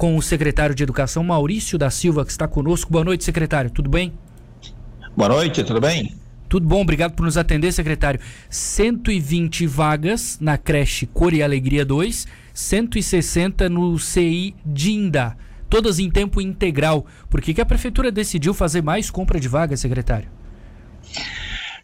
com o secretário de Educação, Maurício da Silva, que está conosco. Boa noite, secretário. Tudo bem? Boa noite, tudo bem? Tudo bom, obrigado por nos atender, secretário. 120 vagas na creche Cor e Alegria 2, 160 no CI Dinda, todas em tempo integral. Por que, que a prefeitura decidiu fazer mais compra de vagas, secretário?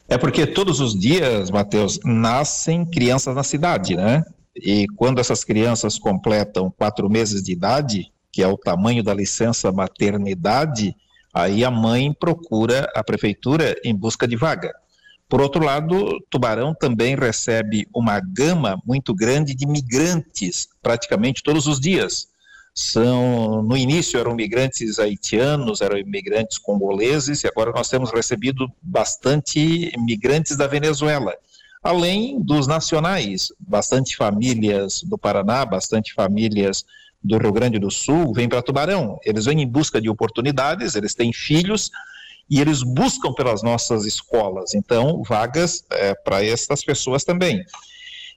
É porque todos os dias, Matheus, nascem crianças na cidade, né? E quando essas crianças completam quatro meses de idade, que é o tamanho da licença maternidade, Aí a mãe procura a prefeitura em busca de vaga. Por outro lado, Tubarão também recebe uma gama muito grande de migrantes, praticamente todos os dias. São, no início eram migrantes haitianos, eram imigrantes congoleses, e agora nós temos recebido bastante migrantes da Venezuela, além dos nacionais, bastante famílias do Paraná, bastante famílias do Rio Grande do Sul vêm para Tubarão. Eles vêm em busca de oportunidades, eles têm filhos e eles buscam pelas nossas escolas. Então, vagas é, para essas pessoas também.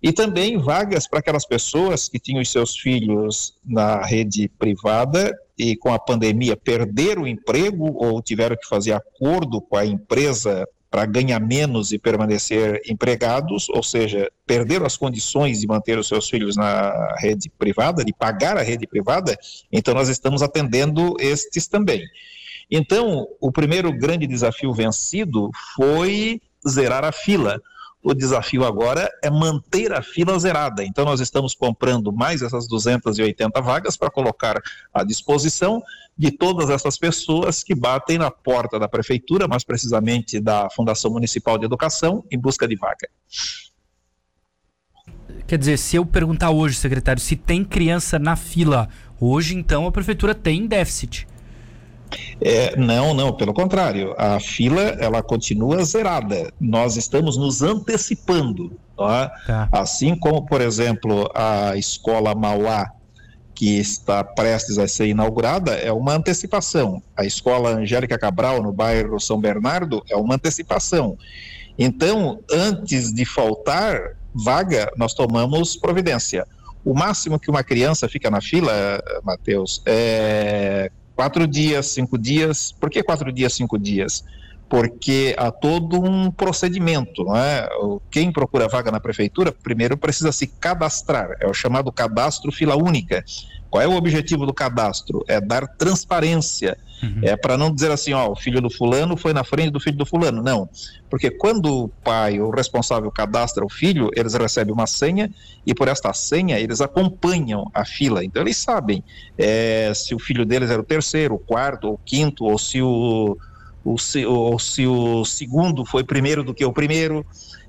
E também vagas para aquelas pessoas que tinham seus filhos na rede privada e com a pandemia perderam o emprego ou tiveram que fazer acordo com a empresa para ganhar menos e permanecer empregados, ou seja, perderam as condições de manter os seus filhos na rede privada, de pagar a rede privada, então nós estamos atendendo estes também. Então, o primeiro grande desafio vencido foi zerar a fila. O desafio agora é manter a fila zerada. Então, nós estamos comprando mais essas 280 vagas para colocar à disposição de todas essas pessoas que batem na porta da prefeitura, mais precisamente da Fundação Municipal de Educação, em busca de vaga. Quer dizer, se eu perguntar hoje, secretário, se tem criança na fila, hoje então a prefeitura tem déficit. É, não, não, pelo contrário, a fila ela continua zerada. Nós estamos nos antecipando, tá? Tá. assim como, por exemplo, a escola Mauá que está prestes a ser inaugurada é uma antecipação. A escola Angélica Cabral, no bairro São Bernardo, é uma antecipação. Então, antes de faltar vaga, nós tomamos providência. O máximo que uma criança fica na fila, Matheus, é quatro dias, cinco dias. Por que quatro dias, cinco dias? Porque há todo um procedimento, não é? Quem procura vaga na prefeitura, primeiro precisa se cadastrar, é o chamado cadastro fila única. Qual é o objetivo do cadastro? É dar transparência. Uhum. É para não dizer assim, ó, o filho do fulano foi na frente do filho do fulano. Não. Porque quando o pai ou o responsável cadastra o filho, eles recebem uma senha e por esta senha eles acompanham a fila. Então eles sabem é, se o filho deles era o terceiro, o quarto, o quinto, ou se o o, se, ou se o segundo foi primeiro do que o primeiro.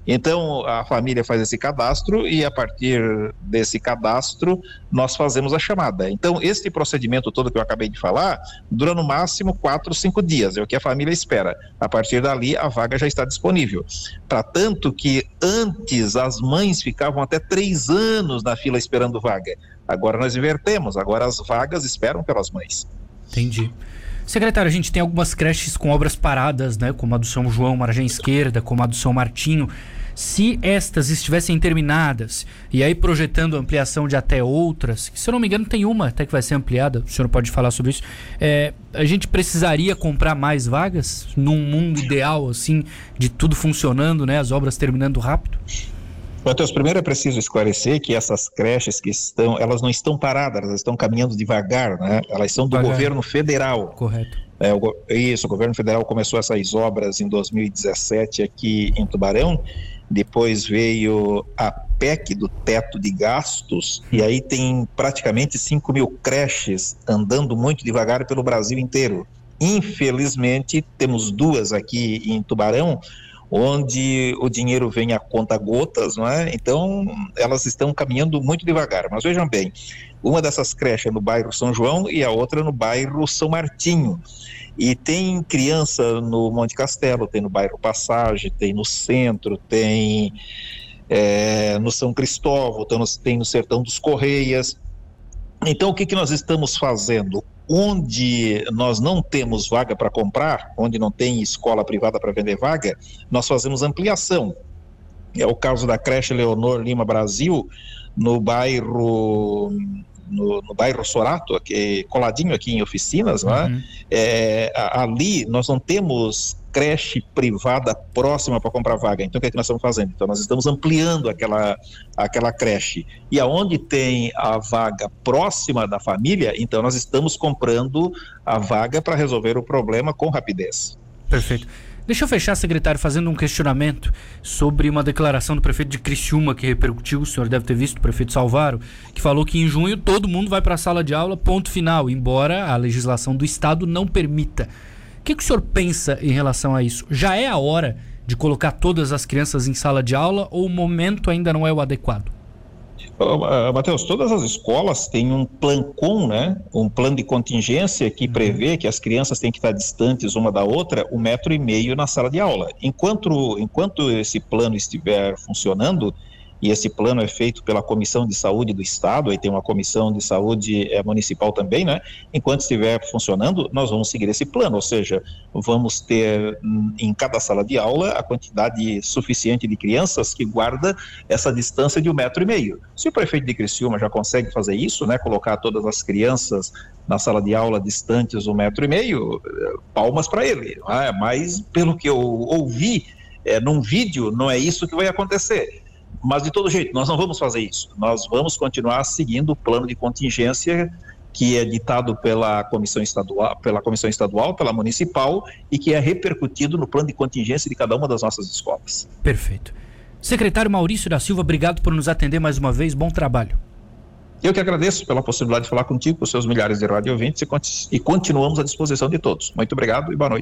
Então a família faz esse cadastro e a partir desse cadastro nós fazemos a chamada. Então este procedimento todo que eu acabei de falar dura no máximo quatro, cinco dias, é o que a família espera. A partir dali a vaga já está disponível. Para tanto que antes as mães ficavam até três anos na fila esperando vaga. Agora nós invertemos, agora as vagas esperam pelas mães. Entendi. Secretário, a gente tem algumas creches com obras paradas, né? Como a do São João, Margem Esquerda, como a do São Martinho. Se estas estivessem terminadas e aí projetando ampliação de até outras, que se eu não me engano tem uma até que vai ser ampliada, o senhor pode falar sobre isso, é, a gente precisaria comprar mais vagas num mundo ideal, assim, de tudo funcionando, né? As obras terminando rápido? Matheus, primeiro é preciso esclarecer que essas creches que estão, elas não estão paradas, elas estão caminhando devagar, né? Elas são do devagar. governo federal. Correto. É, o, isso, o governo federal começou essas obras em 2017 aqui em Tubarão, depois veio a PEC do teto de gastos, e aí tem praticamente 5 mil creches andando muito devagar pelo Brasil inteiro. Infelizmente, temos duas aqui em Tubarão, onde o dinheiro vem a conta gotas, não é? Então, elas estão caminhando muito devagar. Mas vejam bem, uma dessas creches é no bairro São João e a outra no bairro São Martinho. E tem criança no Monte Castelo, tem no bairro Passagem, tem no centro, tem é, no São Cristóvão, tem no, tem no Sertão dos Correias. Então, o que, que nós estamos fazendo? Onde nós não temos vaga para comprar, onde não tem escola privada para vender vaga, nós fazemos ampliação. É o caso da creche Leonor Lima Brasil, no bairro no, no bairro Sorato, aqui, coladinho aqui em oficinas, né? uhum. é, ali nós não temos creche privada próxima para comprar vaga. Então, o que, é que nós estamos fazendo? Então, nós estamos ampliando aquela, aquela creche. E aonde tem a vaga próxima da família, então nós estamos comprando a vaga para resolver o problema com rapidez. Perfeito. Deixa eu fechar, secretário, fazendo um questionamento sobre uma declaração do prefeito de Criciúma que repercutiu, o senhor deve ter visto, o prefeito Salvaro, que falou que em junho todo mundo vai para a sala de aula, ponto final, embora a legislação do Estado não permita. O que, que o senhor pensa em relação a isso? Já é a hora de colocar todas as crianças em sala de aula ou o momento ainda não é o adequado? Matheus, todas as escolas têm um com, né? Um plano de contingência que uhum. prevê que as crianças têm que estar distantes uma da outra um metro e meio na sala de aula. Enquanto, enquanto esse plano estiver funcionando, e esse plano é feito pela Comissão de Saúde do Estado, aí tem uma Comissão de Saúde é, Municipal também, né? Enquanto estiver funcionando, nós vamos seguir esse plano, ou seja, vamos ter hum, em cada sala de aula a quantidade suficiente de crianças que guarda essa distância de um metro e meio. Se o prefeito de Criciúma já consegue fazer isso, né? Colocar todas as crianças na sala de aula distantes um metro e meio, palmas para ele. Ah, mas pelo que eu ouvi é, num vídeo, não é isso que vai acontecer. Mas, de todo jeito, nós não vamos fazer isso. Nós vamos continuar seguindo o plano de contingência que é ditado pela comissão estadual, pela comissão estadual, pela municipal e que é repercutido no plano de contingência de cada uma das nossas escolas. Perfeito. Secretário Maurício da Silva, obrigado por nos atender mais uma vez. Bom trabalho. Eu que agradeço pela possibilidade de falar contigo, com seus milhares de rádio ouvintes e continuamos à disposição de todos. Muito obrigado e boa noite.